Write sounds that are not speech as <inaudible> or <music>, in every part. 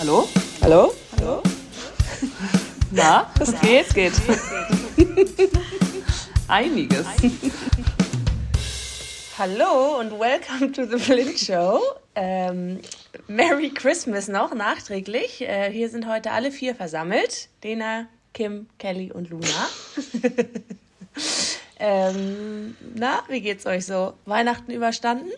Hallo? Hallo? Hallo? Na, <laughs> es geht, geht. <laughs> Einiges. Hallo und welcome to the Flint Show. Ähm, Merry Christmas noch nachträglich. Äh, hier sind heute alle vier versammelt. Lena, Kim, Kelly und Luna. <laughs> ähm, na, wie geht's euch so? Weihnachten überstanden?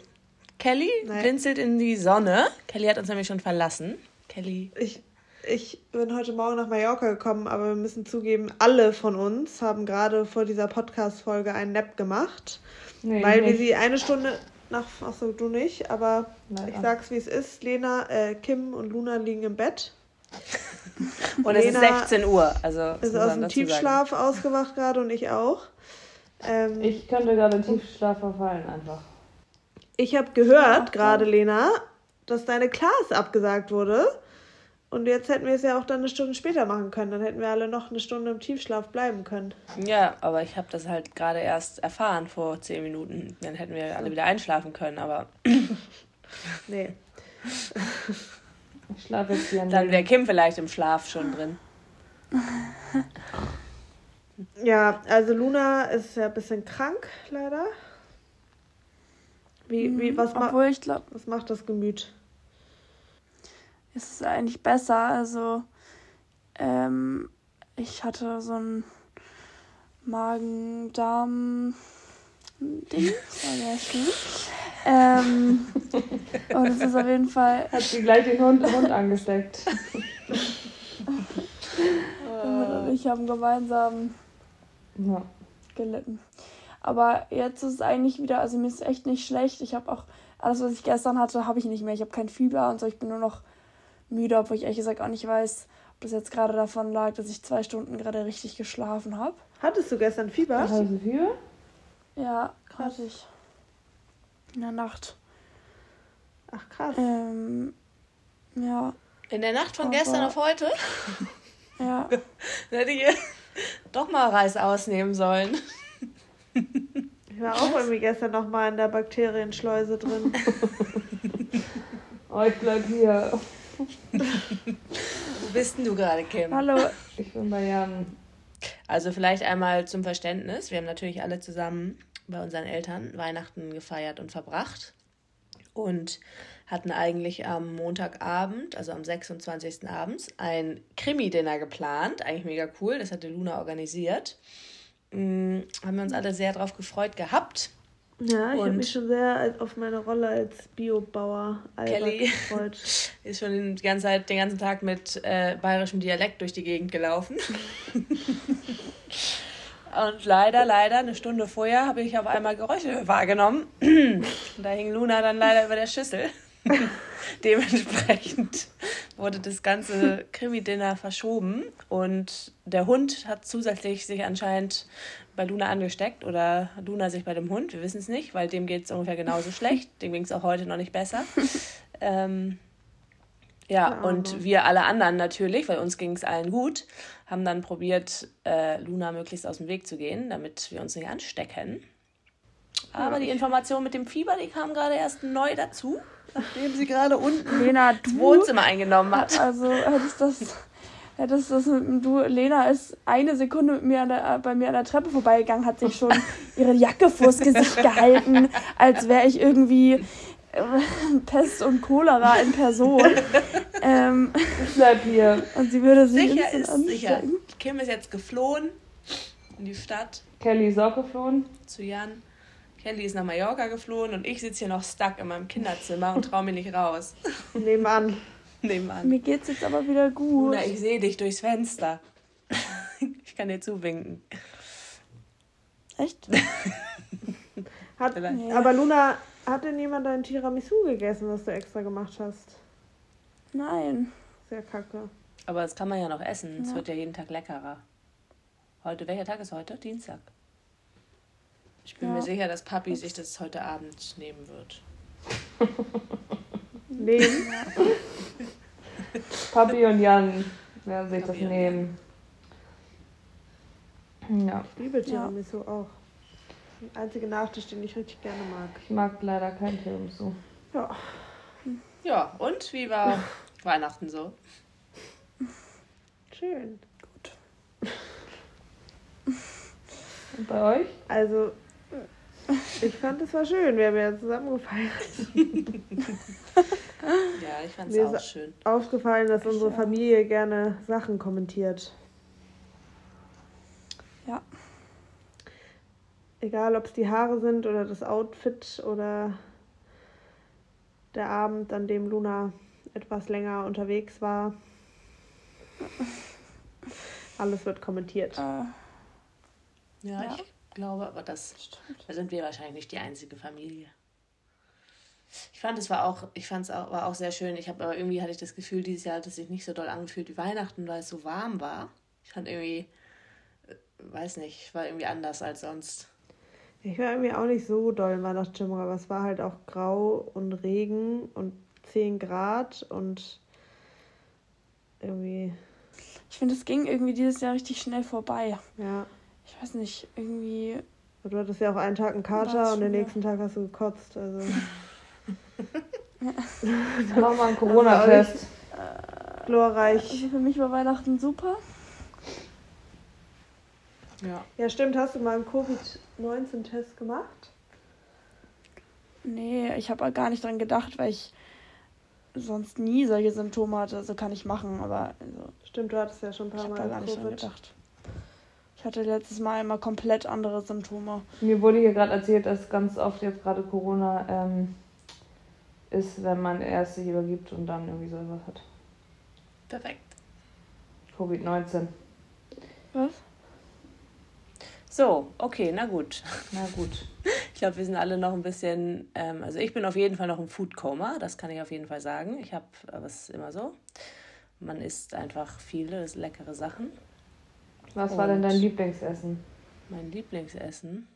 Kelly Nein. blinzelt in die Sonne. Kelly hat uns nämlich schon verlassen. Kelly. Ich, ich bin heute Morgen nach Mallorca gekommen, aber wir müssen zugeben, alle von uns haben gerade vor dieser Podcast-Folge einen Nap gemacht, Nee, weil wir sie eine Stunde nach, achso, du nicht, aber Nein, ich ah. sag's wie es ist, Lena, äh, Kim und Luna liegen im Bett, <laughs> Und es ist Lena 16 Uhr. Also, das ist aus dem dazu sagen. Tiefschlaf ausgewacht gerade und ich auch. Ähm, ich Ich könnte gerade in Tiefschlaf verfallen einfach. ich habe gehört gerade, Lena, dass deine Class abgesagt wurde. Und jetzt hätten wir es ja auch dann eine Stunde später machen können. Dann hätten wir alle noch eine Stunde im Tiefschlaf bleiben können. Ja, aber ich habe das halt gerade erst erfahren vor 10 Minuten. Dann hätten wir alle wieder einschlafen können. Aber <laughs> Nee. Ich schlafe jetzt hier dann wäre Kim vielleicht im Schlaf schon drin. <laughs> Ja, also Luna ist ja ein bisschen krank, leider. Wie, wie, was, ma Obwohl ich glaube, was macht das Gemüt? Es ist eigentlich besser. Also, ähm, ich hatte so ein Magen-Darm-Ding. Das war sehr schön. Ähm, und es ist auf jeden Fall. <laughs> Hat sie gleich den Hund, Hund angesteckt. Und ich haben gemeinsam Ja. gelitten. Aber jetzt ist es eigentlich wieder, also mir ist echt nicht schlecht. Ich habe auch alles, was ich gestern hatte, habe ich nicht mehr. Ich habe kein Fieber und so. Ich bin nur noch müde, obwohl ich ehrlich gesagt auch nicht weiß, ob das jetzt gerade davon lag, dass ich zwei Stunden gerade richtig geschlafen habe. Hattest du gestern Fieber? Hast du Fieber? Ja, hatte ich. In der Nacht. Ach krass. Ähm, ja, In der Nacht von Aber- gestern auf heute ja. <laughs> dann hätte ich doch mal Reis ausnehmen sollen. Ich war auch irgendwie gestern noch mal in der Bakterienschleuse drin. <laughs> Oh, ich bleib hier. Wo bist denn du gerade, Kim? Hallo. Ich bin bei Jan. Also vielleicht einmal zum Verständnis. Wir haben natürlich alle zusammen bei unseren Eltern Weihnachten gefeiert und verbracht. Und hatten eigentlich am Montagabend, also am 26. abends, ein Krimi-Dinner geplant. Eigentlich mega cool. Das hatte Luna organisiert. Mm, haben wir uns alle sehr drauf gefreut gehabt. Ja, ich habe mich schon sehr auf meine Rolle als Biobauer Kelly. gefreut. <laughs> Ist schon die ganze Zeit, den ganzen Tag mit äh, bayerischem Dialekt durch die Gegend gelaufen. <laughs> Und leider, leider, eine Stunde vorher habe ich auf einmal Geräusche wahrgenommen. <laughs> Da hing Luna dann leider über der Schüssel. Dementsprechend wurde das ganze Krimi-Dinner verschoben und der Hund hat zusätzlich sich anscheinend bei Luna angesteckt oder Luna sich bei dem Hund, wir wissen es nicht, weil dem geht es ungefähr genauso <laughs> schlecht. Dem ging es auch heute noch nicht besser. <laughs> ähm, ja, Arme. und wir alle anderen natürlich, weil uns ging es allen gut, haben dann probiert, äh, Luna möglichst aus dem Weg zu gehen, damit wir uns nicht anstecken. Aber die Information mit dem Fieber, die kam gerade erst neu dazu, nachdem sie gerade unten Lena, das. Wohnzimmer eingenommen hat. Also hättest das. Hättest das du, Lena ist eine Sekunde mit mir an der, bei mir an der Treppe vorbeigegangen, hat sich schon <laughs> ihre Jacke vors Gesicht gehalten, als wäre ich irgendwie äh, Pest und Cholera in Person. Ähm, Ich bleib hier. und sie würde sich Sicher ist sicher. Kim ist jetzt geflohen in die Stadt Kelly ist auch geflohen. zu Jan. Kelly ist nach Mallorca geflohen und ich sitze hier noch stuck in meinem Kinderzimmer und traue mir nicht raus. Nebenan. <laughs> Nebenan. Mir geht's jetzt aber wieder gut. Luna, ich sehe dich durchs Fenster. <laughs> Ich kann dir zuwinken. Echt? <laughs> Hat, Vielleicht. Nee. Aber Luna, hat denn jemand dein Tiramisu gegessen, was du extra gemacht hast? Nein. Sehr kacke. Aber das kann man ja noch essen. Es Ja. wird ja jeden Tag leckerer. Heute, welcher Tag ist heute? Dienstag. Ich bin Ja. mir sicher, dass Papi sich das heute Abend nehmen wird. Nehmen. Papi und Jan werden sich das Papi und nehmen. Ja, Ich liebe Tiramisu auch. Der einzige Nachtisch, den ich richtig gerne mag. ich mag leider kein Tiramisu. Ja. Ja, und wie war <laughs> Weihnachten so. Schön. Und bei euch? Also, ich fand es war schön. Wir haben ja zusammen gefeiert. <laughs> Ja, ich fand es auch schön. Aufgefallen, dass unsere Familie gerne Sachen kommentiert. Ja. Egal, ob es die Haare sind oder das Outfit oder der Abend, an dem Luna etwas länger unterwegs war. <laughs> Alles wird kommentiert. Äh, Ja, Ja. ich glaube, aber das da sind wir wahrscheinlich nicht die einzige Familie. Ich fand es war auch, ich fand es auch, war auch sehr schön. Ich habe aber irgendwie hatte ich das Gefühl, dieses Jahr hat es sich nicht so doll angefühlt wie Weihnachten, weil es so warm war. Ich fand irgendwie, äh, weiß nicht, war irgendwie anders als sonst. Ich war irgendwie auch nicht so doll in Weihnachtsstimmung, aber es war halt auch grau und Regen und 10 Grad und irgendwie, ich finde, es ging irgendwie dieses Jahr richtig schnell vorbei. ja. Ich weiß nicht, irgendwie. Du hattest ja auch einen Tag einen Kater und den ja. nächsten Tag hast du gekotzt. Also <laughs> Dann machen wir einen Corona-Test. glorreich. Also für mich war Weihnachten super. Ja. Ja, stimmt. Hast du mal einen Covid-19-Test gemacht? Nee, ich habe gar nicht dran gedacht, weil ich sonst nie solche Symptome hatte. Also kann ich machen, aber also, Stimmt, du hattest ja schon ein ich paar habe da Mal gar nicht dran Covid. gedacht. Ich hatte letztes Mal immer komplett andere Symptome. Mir wurde hier gerade erzählt, dass ganz oft jetzt gerade Corona ähm, ist, wenn man erst sich übergibt und dann irgendwie sowas hat. Perfekt. Covid-19. Was? So, okay, na gut. Na gut. Ich glaube, wir sind alle noch ein bisschen, ähm, also ich bin auf jeden Fall noch im Food-Coma, das kann ich auf jeden Fall sagen. Ich habe, aber es ist immer so. Man isst einfach viele leckere Sachen. Was war denn dein Lieblingsessen? Mein Lieblingsessen.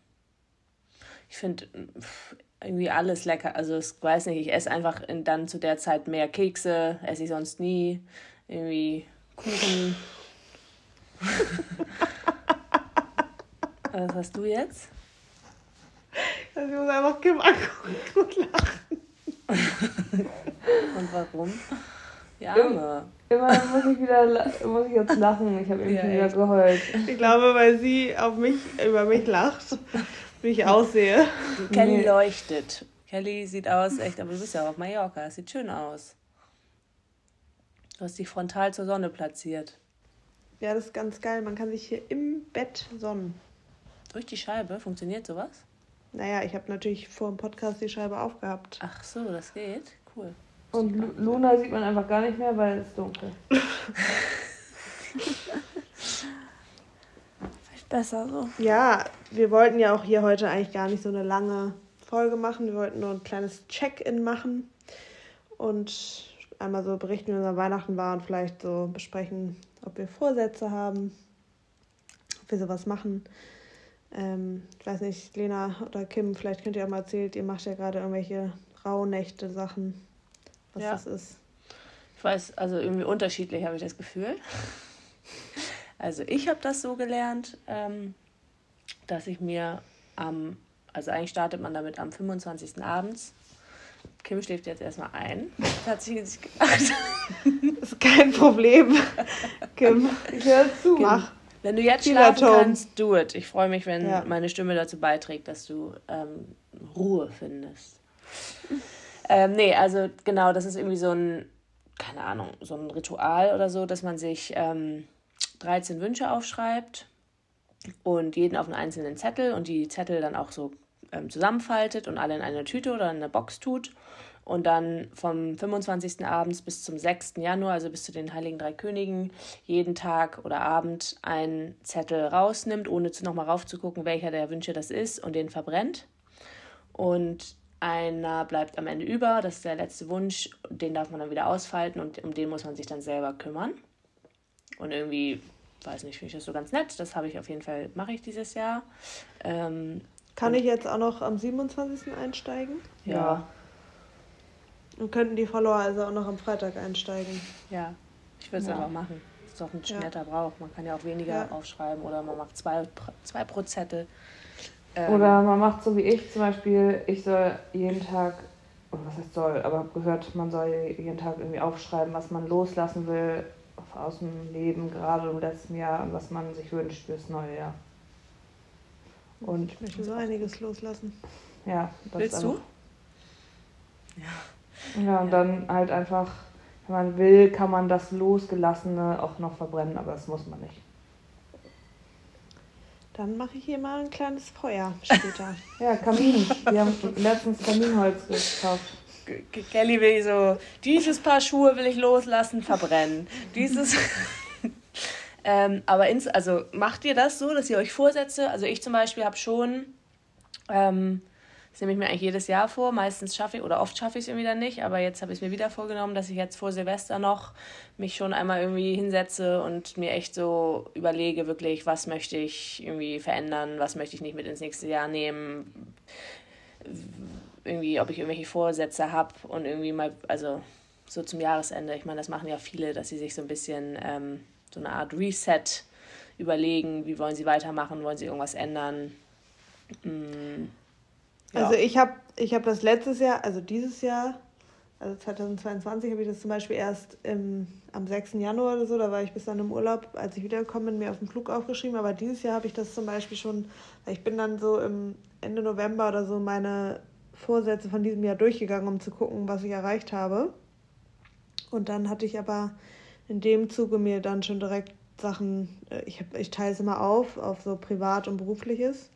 Ich finde irgendwie alles lecker. Also ich weiß nicht, ich esse einfach in, dann zu der Zeit mehr Kekse, esse ich sonst nie. Irgendwie Kuchen. <laughs> Was hast du jetzt? Ich muss einfach Kim angucken und lachen. <laughs> Und warum? Ja, Arme. Immer muss ich wieder muss ich jetzt lachen. Ich habe eben Ja, schon wieder geheult. Ich glaube, weil sie auf mich, über mich lacht, wie ich aussehe. Kelly Nee. leuchtet. Kelly sieht aus, echt, aber du bist ja auch auf Mallorca. Es sieht schön aus. Du hast dich frontal zur Sonne platziert. Ja, das ist ganz geil. Man kann sich hier im Bett sonnen. Durch die Scheibe, funktioniert sowas? Naja, ich habe natürlich vor dem Podcast die Scheibe aufgehabt. Ach so, das geht. Cool. Und Lu- Luna sieht man einfach gar nicht mehr, weil es ist dunkel. <laughs> Vielleicht besser so. Ja, wir wollten ja auch hier heute eigentlich gar nicht so eine lange Folge machen. Wir wollten nur ein kleines Check-in machen und einmal so berichten, wie unser Weihnachten war und vielleicht so besprechen, ob wir Vorsätze haben, ob wir sowas machen. Ähm, ich weiß nicht, Lena oder Kim, vielleicht könnt ihr auch mal erzählen, ihr macht ja gerade irgendwelche Rauhnächte-Sachen, was Ja. das ist. Ich weiß, also irgendwie unterschiedlich habe ich das Gefühl. <laughs> Also ich habe das so gelernt, ähm, dass ich mir am, also eigentlich startet man damit am 25. abends. Kim schläft jetzt erstmal ein. <laughs> Das hat sich gedacht. <laughs> Das ist kein Problem, Kim. Ich höre zu. Mach. Wenn du jetzt schlafen kannst, do it. Ich freue mich, wenn Ja. meine Stimme dazu beiträgt, dass du ähm, Ruhe findest. Ähm, nee, also genau, das ist irgendwie so ein, keine Ahnung, so ein Ritual oder so, dass man sich ähm, 13 Wünsche aufschreibt und jeden auf einen einzelnen Zettel und die Zettel dann auch so ähm, zusammenfaltet und alle in eine Tüte oder in eine Box tut und dann vom 25. abends bis zum 6. Januar, also bis zu den Heiligen Drei Königen, jeden Tag oder Abend einen Zettel rausnimmt, ohne nochmal raufzugucken, welcher der Wünsche das ist und den verbrennt. Und einer bleibt am Ende über, das ist der letzte Wunsch, den darf man dann wieder ausfalten und um den muss man sich dann selber kümmern. Und irgendwie, weiß nicht, finde ich das so ganz nett. Das habe ich auf jeden Fall, mache ich dieses Jahr. Ähm, Kann ich jetzt auch noch am 27. einsteigen? ja. Und könnten die Follower also auch noch am Freitag einsteigen? Ja, ich würde es Ja. einfach machen. Das ist doch ein Ja. netter Brauch. Man kann ja auch weniger Ja. aufschreiben oder man macht zwei, zwei pro Zettel. Ähm, Oder man macht so wie ich zum Beispiel, ich soll jeden Tag oder was heißt soll, aber habe gehört, man soll jeden Tag irgendwie aufschreiben, was man loslassen will aus dem Leben, gerade im letzten Jahr und was man sich wünscht fürs neue Jahr. Und ich möchte so einiges loslassen. Ja, das Willst du? Ja. Ja, und dann halt einfach, wenn man will, kann man das Losgelassene auch noch verbrennen, aber das muss man nicht. Dann mache ich hier mal ein kleines Feuer später. <laughs> ja, Kamin. Wir haben letztens Kaminholz gekauft. Kelly will so, dieses Paar Schuhe will ich loslassen, verbrennen. Dieses. <laughs> ähm, aber ins, also macht ihr das so, dass ihr euch Vorsätze, also ich zum Beispiel habe schon, ähm, das nehme ich mir eigentlich jedes Jahr vor. Meistens schaffe ich, oder oft schaffe ich es irgendwie dann nicht, aber jetzt habe ich es mir wieder vorgenommen, dass ich jetzt vor Silvester noch mich schon einmal irgendwie hinsetze und mir echt so überlege, wirklich, was möchte ich irgendwie verändern, was möchte ich nicht mit ins nächste Jahr nehmen, irgendwie, ob ich irgendwelche Vorsätze habe und irgendwie mal, also so zum Jahresende, ich meine, das machen ja viele, dass sie sich so ein bisschen ähm, so eine Art Reset überlegen, wie wollen sie weitermachen, wollen sie irgendwas ändern. Mm also ich habe ich hab das letztes Jahr, also dieses Jahr, also 2022 habe ich das zum Beispiel erst im, am 6. Januar oder so, da war ich bis dann im Urlaub, als ich wiedergekommen bin, mir auf dem Flug aufgeschrieben. Aber dieses Jahr habe ich das zum Beispiel schon, ich bin dann so im Ende November oder so meine Vorsätze von diesem Jahr durchgegangen, um zu gucken, was ich erreicht habe. Und dann hatte ich aber in dem Zuge mir dann schon direkt Sachen, äh, ich, ich teile es immer auf, auf so privat und berufliches.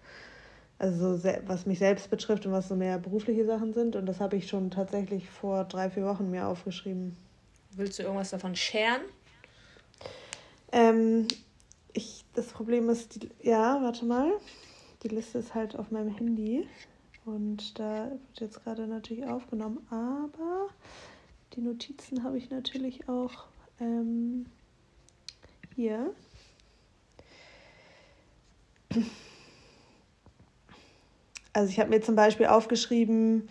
Also was mich selbst betrifft und was so mehr berufliche Sachen sind. Und das habe ich schon tatsächlich vor drei, vier Wochen mir aufgeschrieben. Willst du irgendwas davon scheren? Ähm, ich, das Problem ist, die, ja, warte mal. Die Liste ist halt auf meinem Handy. Und da wird jetzt gerade natürlich aufgenommen. Aber die Notizen habe ich natürlich auch ähm, hier. Also ich habe mir zum Beispiel aufgeschrieben,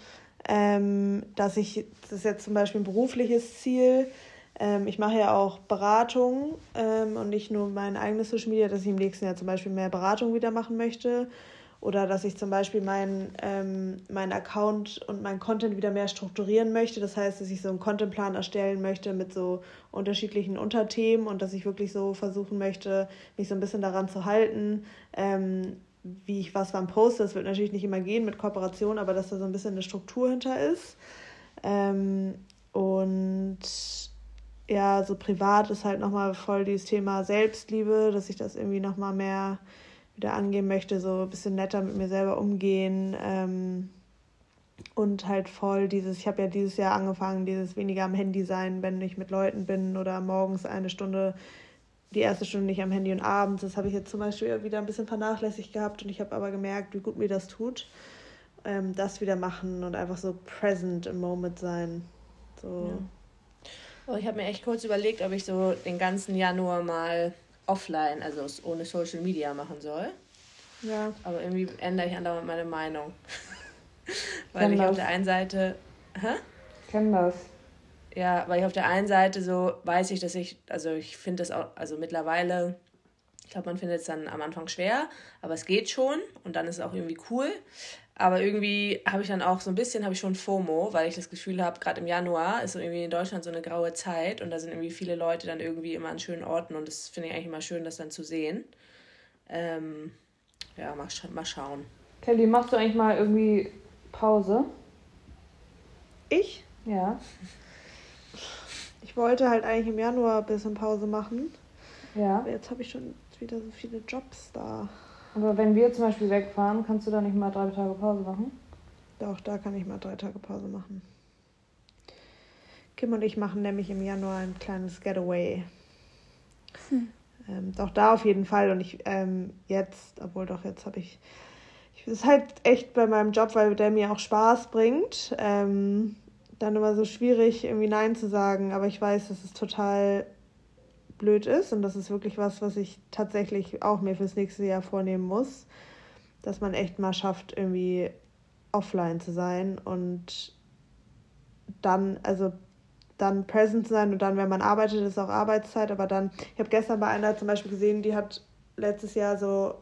ähm, dass ich, das ist jetzt zum Beispiel ein berufliches Ziel, ähm, ich mache ja auch Beratung ähm, und nicht nur mein eigenes Social Media, dass ich im nächsten Jahr zum Beispiel mehr Beratung wieder machen möchte oder dass ich zum Beispiel meinen ähm, mein Account und mein Content wieder mehr strukturieren möchte. Das heißt, dass ich so einen Contentplan erstellen möchte mit so unterschiedlichen Unterthemen und dass ich wirklich so versuchen möchte, mich so ein bisschen daran zu halten, ähm, wie ich was wann poste. Das wird natürlich nicht immer gehen mit Kooperation, aber dass da so ein bisschen eine Struktur hinter ist. Ähm, und ja, so privat ist halt nochmal voll dieses Thema Selbstliebe, dass ich das irgendwie nochmal mehr wieder angehen möchte, so ein bisschen netter mit mir selber umgehen. Ähm, und halt voll dieses, ich habe ja dieses Jahr angefangen, dieses weniger am Handy sein, wenn ich mit Leuten bin oder morgens eine Stunde die erste Stunde nicht am Handy und abends. Das habe ich jetzt zum Beispiel wieder ein bisschen vernachlässigt gehabt und ich habe aber gemerkt, wie gut mir das tut. Ähm, das wieder machen und einfach so present im Moment sein. So. Ja. Oh, ich habe mir echt kurz überlegt, ob ich so den ganzen Januar mal offline, also ohne Social Media machen soll. Ja. Aber irgendwie ändere ich andauernd meine Meinung. <laughs> Weil Kenn ich das. auf der einen Seite. Hä? Ich kenne das. Ja, weil ich auf der einen Seite so weiß ich, dass ich, also ich finde das auch, also mittlerweile, ich glaube, man findet es dann am Anfang schwer, aber es geht schon und dann ist es auch irgendwie cool. Aber irgendwie habe ich dann auch so ein bisschen, habe ich schon FOMO, weil ich das Gefühl habe, gerade im Januar ist so irgendwie in Deutschland so eine graue Zeit und da sind irgendwie viele Leute dann irgendwie immer an schönen Orten und das finde ich eigentlich immer schön, das dann zu sehen. Ähm, ja, mal, mal schauen. Kelly, machst du eigentlich mal irgendwie Pause? Ich? Ja. Ich wollte halt eigentlich im Januar ein bisschen Pause machen. Ja. Aber jetzt habe ich schon wieder so viele Jobs da. Aber wenn wir zum Beispiel wegfahren, kannst du da nicht mal drei Tage Pause machen? Doch, da kann ich mal drei Tage Pause machen. Kim und ich machen nämlich im Januar ein kleines Getaway. Hm. Ähm, doch da auf jeden Fall. Und ich ähm, jetzt, obwohl doch jetzt habe ich. Es ist halt echt bei meinem Job, weil der mir auch Spaß bringt. Ähm, dann immer so schwierig, irgendwie Nein zu sagen. Aber ich weiß, dass es total blöd ist und das ist wirklich was, was ich tatsächlich auch mir fürs nächste Jahr vornehmen muss, dass man echt mal schafft, irgendwie offline zu sein und dann, also dann present zu sein und dann, wenn man arbeitet, ist auch Arbeitszeit, aber dann, ich habe gestern bei einer zum Beispiel gesehen, die hat letztes Jahr so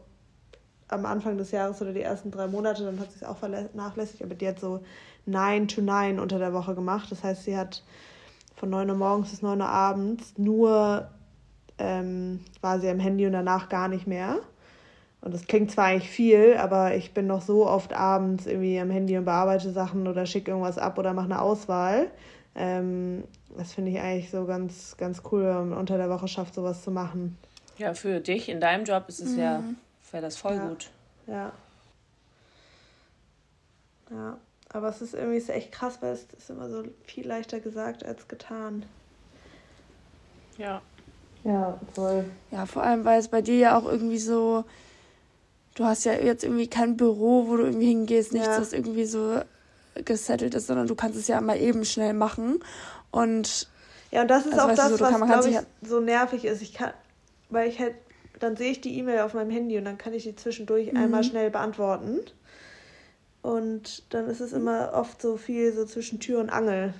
am Anfang des Jahres oder die ersten drei Monate, dann hat sie es auch vernachlässigt, aber die hat so 9 to 9 unter der Woche gemacht. Das heißt, sie hat von 9 Uhr morgens bis 9 Uhr abends nur ähm, war sie am Handy und danach gar nicht mehr. Und das klingt zwar eigentlich viel, aber ich bin noch so oft abends irgendwie am Handy und bearbeite Sachen oder schicke irgendwas ab oder mache eine Auswahl. Ähm, das finde ich eigentlich so ganz, ganz cool, wenn man unter der Woche schafft, sowas zu machen. Ja, für dich in deinem Job ist es mhm. ja, wäre das voll ja. gut. Ja. Ja, aber es ist irgendwie ist echt krass, weil es ist immer so viel leichter gesagt als getan. Ja. Ja, voll. Ja, vor allem, weil es bei dir ja auch irgendwie so, du hast ja jetzt irgendwie kein Büro, wo du irgendwie hingehst, nichts, ja. das irgendwie so gesettelt ist, sondern du kannst es ja mal eben schnell machen. Und ja, und das ist also, auch das, so, was, glaube ich, halt so nervig ist. Ich kann, weil ich halt, dann sehe ich die E-Mail auf meinem Handy und dann kann ich die zwischendurch mhm. einmal schnell beantworten. Und dann ist es immer oft so viel so zwischen Tür und Angel.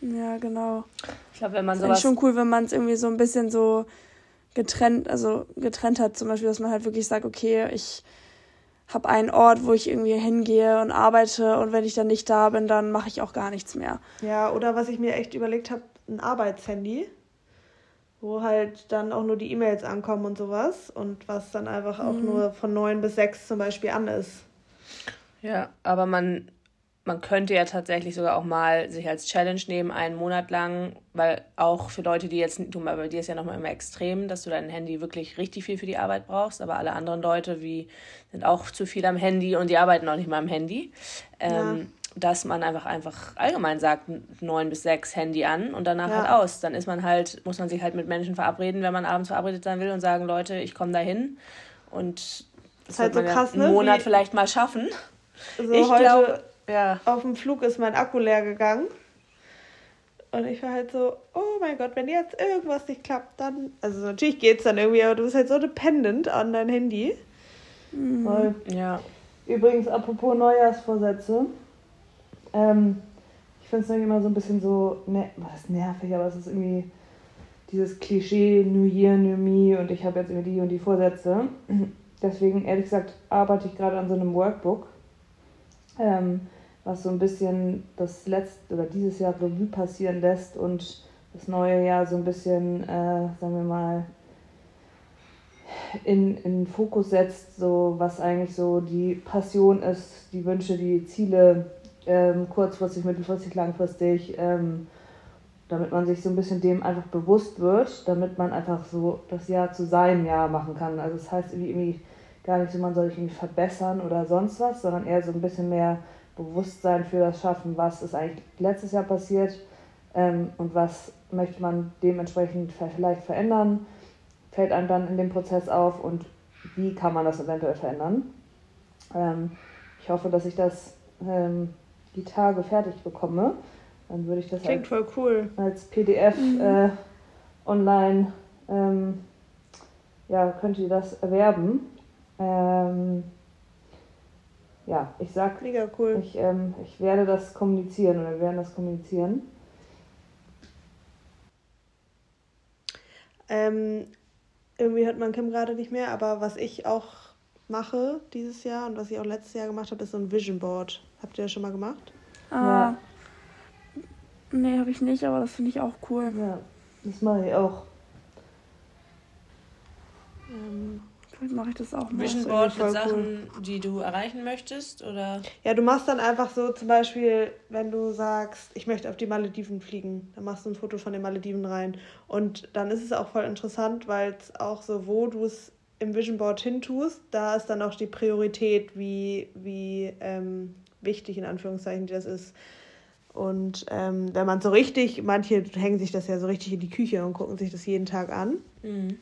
Ja, genau. Ich glaube, wenn man sowas... ist schon cool, wenn man es irgendwie so ein bisschen so getrennt, also getrennt hat, zum Beispiel, dass man halt wirklich sagt, okay, ich habe einen Ort, wo ich irgendwie hingehe und arbeite und wenn ich dann nicht da bin, dann mache ich auch gar nichts mehr. Ja, oder was ich mir echt überlegt habe, ein Arbeitshandy, wo halt dann auch nur die E-Mails ankommen und sowas und was dann einfach auch mhm. nur von neun bis sechs zum Beispiel an ist. Ja, aber man man könnte ja tatsächlich sogar auch mal sich als Challenge nehmen, einen Monat lang, weil auch für Leute, die jetzt, du, bei dir ist ja nochmal immer extrem, dass du dein Handy wirklich richtig viel für die Arbeit brauchst, aber alle anderen Leute wie, sind auch zu viel am Handy und die arbeiten auch nicht mal am Handy. Ähm, ja. Dass man einfach einfach allgemein sagt, neun bis sechs Handy an und danach ja. halt aus. Dann ist man halt, muss man sich halt mit Menschen verabreden, wenn man abends verabredet sein will und sagen, Leute, ich komme da hin. Und das, ist halt so krass, ja einen ne? Monat Wie vielleicht mal schaffen. So ich glaube, ja. Auf dem Flug ist mein Akku leer gegangen. Und ich war halt so, oh mein Gott, wenn jetzt irgendwas nicht klappt, dann. Also natürlich geht's dann irgendwie, aber du bist halt so dependent an dein Handy. Mhm. Ja. Übrigens, apropos Neujahrsvorsätze. Ähm, ich finde es immer so ein bisschen so, ne, was ist nervig, aber es ist irgendwie dieses Klischee New Year, New Me und ich habe jetzt irgendwie die und die Vorsätze. Deswegen, ehrlich gesagt, arbeite ich gerade an so einem Workbook. Ähm, was so ein bisschen das letzte oder dieses Jahr Revue passieren lässt und das neue Jahr so ein bisschen, äh, sagen wir mal, in, in Fokus setzt, so was eigentlich so die Passion ist, die Wünsche, die Ziele, ähm, kurzfristig, mittelfristig, langfristig, ähm, damit man sich so ein bisschen dem einfach bewusst wird, damit man einfach so das Jahr zu seinem Jahr machen kann. Also das heißt irgendwie, irgendwie gar nicht so, man soll sich irgendwie verbessern oder sonst was, sondern eher so ein bisschen mehr Bewusstsein für das schaffen, was ist eigentlich letztes Jahr passiert ähm, und was möchte man dementsprechend vielleicht verändern, fällt einem dann in dem Prozess auf und wie kann man das eventuell verändern. Ähm, ich hoffe, dass ich das ähm, die Tage fertig bekomme. Dann würde ich das Klingt als, voll cool. als PDF mhm. äh, online, ähm, ja, könnt ihr das erwerben. Ähm, ja, ich sag, Mega cool. ich, ähm, ich werde das kommunizieren oder wir werden das kommunizieren. Ähm, irgendwie hört man Kim gerade nicht mehr, aber was ich auch mache dieses Jahr und was ich auch letztes Jahr gemacht habe, ist so ein Vision Board. Habt ihr das schon mal gemacht? Ah. Ja. Nee, habe ich nicht, aber das finde ich auch cool. Ja, das mache ich auch. Ähm, Vielleicht mache ich das auch mal. Vision Board mit Sachen, cool. die du erreichen möchtest, oder? Ja, du machst dann einfach so, zum Beispiel, wenn du sagst, ich möchte auf die Malediven fliegen, dann machst du ein Foto von den Malediven rein. Und dann ist es auch voll interessant, weil es auch so, wo du es im Vision Board hintust, da ist dann auch die Priorität, wie, wie ähm, wichtig in Anführungszeichen das ist. Und ähm, wenn man so richtig, manche hängen sich das ja so richtig in die Küche und gucken sich das jeden Tag an. Mhm.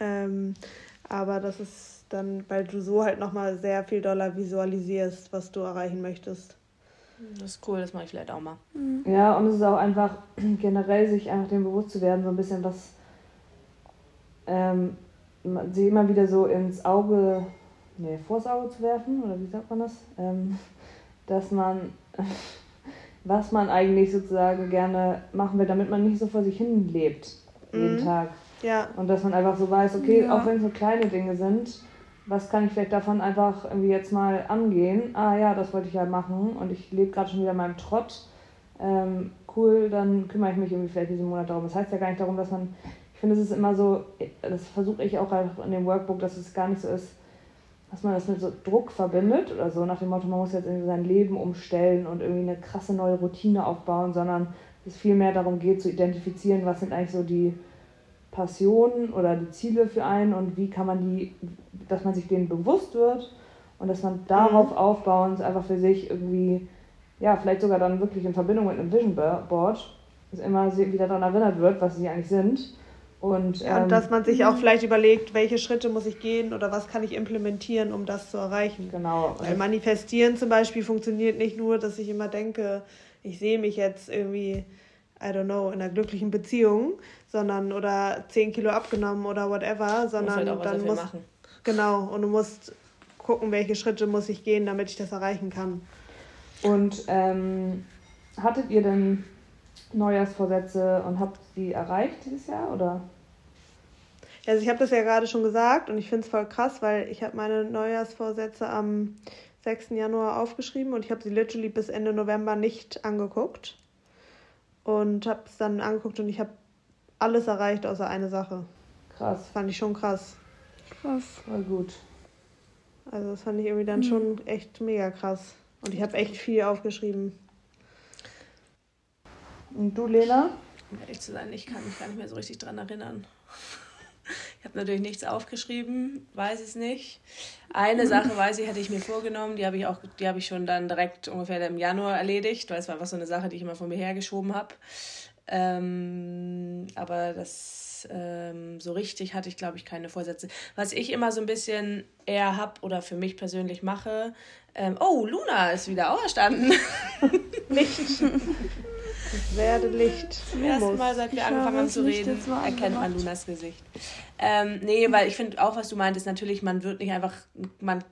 Ähm, aber das ist dann, weil du so halt nochmal sehr viel doller visualisierst, was du erreichen möchtest. Das ist cool, das mache ich vielleicht auch mal. Mhm. Ja, und es ist auch einfach <clears throat> generell, sich einfach dem bewusst zu werden, so ein bisschen was, ähm, sie immer wieder so ins Auge, nee, vors Auge zu werfen, oder wie sagt man das? Ähm, <laughs> dass man, <laughs> was man eigentlich sozusagen gerne machen will, damit man nicht so vor sich hin lebt, jeden mhm. Tag. Ja. Und dass man einfach so weiß, okay, ja. auch wenn es so kleine Dinge sind, was kann ich vielleicht davon einfach irgendwie jetzt mal angehen? Ah ja, das wollte ich ja machen und ich lebe gerade schon wieder in meinem Trott. Ähm, cool, dann kümmere ich mich irgendwie vielleicht diesen Monat darum. Das heißt ja gar nicht darum, dass man, ich finde, es ist immer so, das versuche ich auch einfach in dem Workbook, dass es gar nicht so ist, dass man das mit so Druck verbindet oder so, nach dem Motto, man muss jetzt irgendwie sein Leben umstellen und irgendwie eine krasse neue Routine aufbauen, sondern es viel mehr darum geht, zu identifizieren, was sind eigentlich so die Passionen oder die Ziele für einen und wie kann man die, dass man sich denen bewusst wird und dass man darauf mhm. aufbauend einfach für sich irgendwie, ja, vielleicht sogar dann wirklich in Verbindung mit einem Vision Board, dass immer wieder daran erinnert wird, was sie eigentlich sind und, ja, und dass man sich auch vielleicht überlegt, welche Schritte muss ich gehen oder was kann ich implementieren, um das zu erreichen. Genau. Weil manifestieren zum Beispiel funktioniert nicht nur, dass ich immer denke, ich sehe mich jetzt irgendwie, I don't know, in einer glücklichen Beziehung, sondern oder 10 Kilo abgenommen oder whatever, sondern halt auch dann muss machen. genau und du musst gucken, welche Schritte muss ich gehen, damit ich das erreichen kann. Und ähm, hattet ihr denn Neujahrsvorsätze und habt die erreicht dieses Jahr oder? Also ich habe das ja gerade schon gesagt und ich finde es voll krass, weil ich habe meine Neujahrsvorsätze am 6. Januar aufgeschrieben und ich habe sie literally bis Ende November nicht angeguckt. Und habe es dann angeguckt und ich habe alles erreicht außer eine Sache. Krass. Das fand ich schon krass. Krass. Voll gut. Also das fand ich irgendwie dann mhm. schon echt mega krass. Und ich habe echt viel aufgeschrieben. Und du, Lena? Um ehrlich zu sein, ich kann mich gar nicht mehr so richtig dran erinnern. <laughs> Ich habe natürlich nichts aufgeschrieben, weiß es nicht. Eine Sache weiß ich, hatte ich mir vorgenommen, die habe ich auch, die habe ich schon dann direkt ungefähr im Januar erledigt, weil es war einfach so eine Sache, die ich immer von mir hergeschoben habe. Ähm, aber das ähm, so richtig hatte ich, glaube ich, keine Vorsätze. Was ich immer so ein bisschen eher habe oder für mich persönlich mache, ähm, oh, Luna ist wieder auferstanden. <laughs> Licht. Ich werde Licht. Zum ersten Mal, seit wir ich angefangen haben zu reden, erkennt man Lunas Gesicht. Ähm, nee, weil ich finde auch, was du meintest, natürlich, man wird nicht einfach, man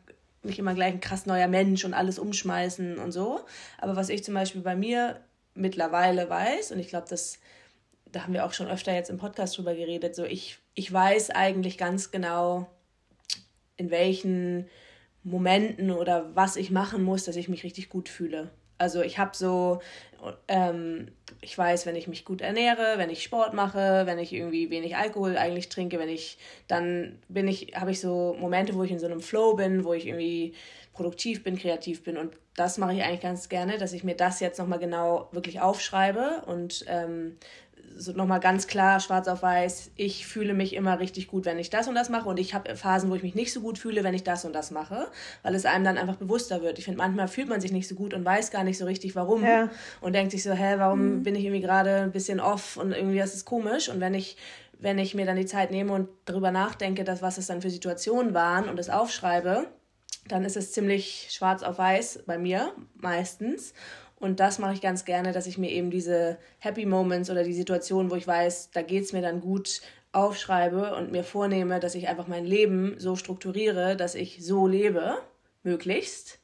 nicht immer gleich ein krass neuer Mensch und alles umschmeißen und so. Aber was ich zum Beispiel bei mir mittlerweile weiß, und ich glaube, das, da haben wir auch schon öfter jetzt im Podcast drüber geredet, so ich, ich weiß eigentlich ganz genau, in welchen Momenten oder was ich machen muss, dass ich mich richtig gut fühle. Also ich habe so, ähm, ich weiß, wenn ich mich gut ernähre, wenn ich Sport mache, wenn ich irgendwie wenig Alkohol eigentlich trinke, wenn ich, dann bin ich, habe ich so Momente, wo ich in so einem Flow bin, wo ich irgendwie produktiv bin, kreativ bin und das mache ich eigentlich ganz gerne, dass ich mir das jetzt nochmal genau wirklich aufschreibe und ähm, so nochmal ganz klar, schwarz auf weiß, ich fühle mich immer richtig gut, wenn ich das und das mache und ich habe Phasen, wo ich mich nicht so gut fühle, wenn ich das und das mache, weil es einem dann einfach bewusster wird. Ich finde, manchmal fühlt man sich nicht so gut und weiß gar nicht so richtig, warum ja. und denkt sich so, hä, warum mhm. bin ich irgendwie gerade ein bisschen off und irgendwie das ist komisch und wenn ich wenn ich mir dann die Zeit nehme und darüber nachdenke, dass, was es dann für Situationen waren und es aufschreibe, dann ist es ziemlich schwarz auf weiß bei mir meistens. Und das mache ich ganz gerne, dass ich mir eben diese Happy Moments oder die Situationen, wo ich weiß, da geht es mir dann gut, aufschreibe und mir vornehme, dass ich einfach mein Leben so strukturiere, dass ich so lebe, möglichst.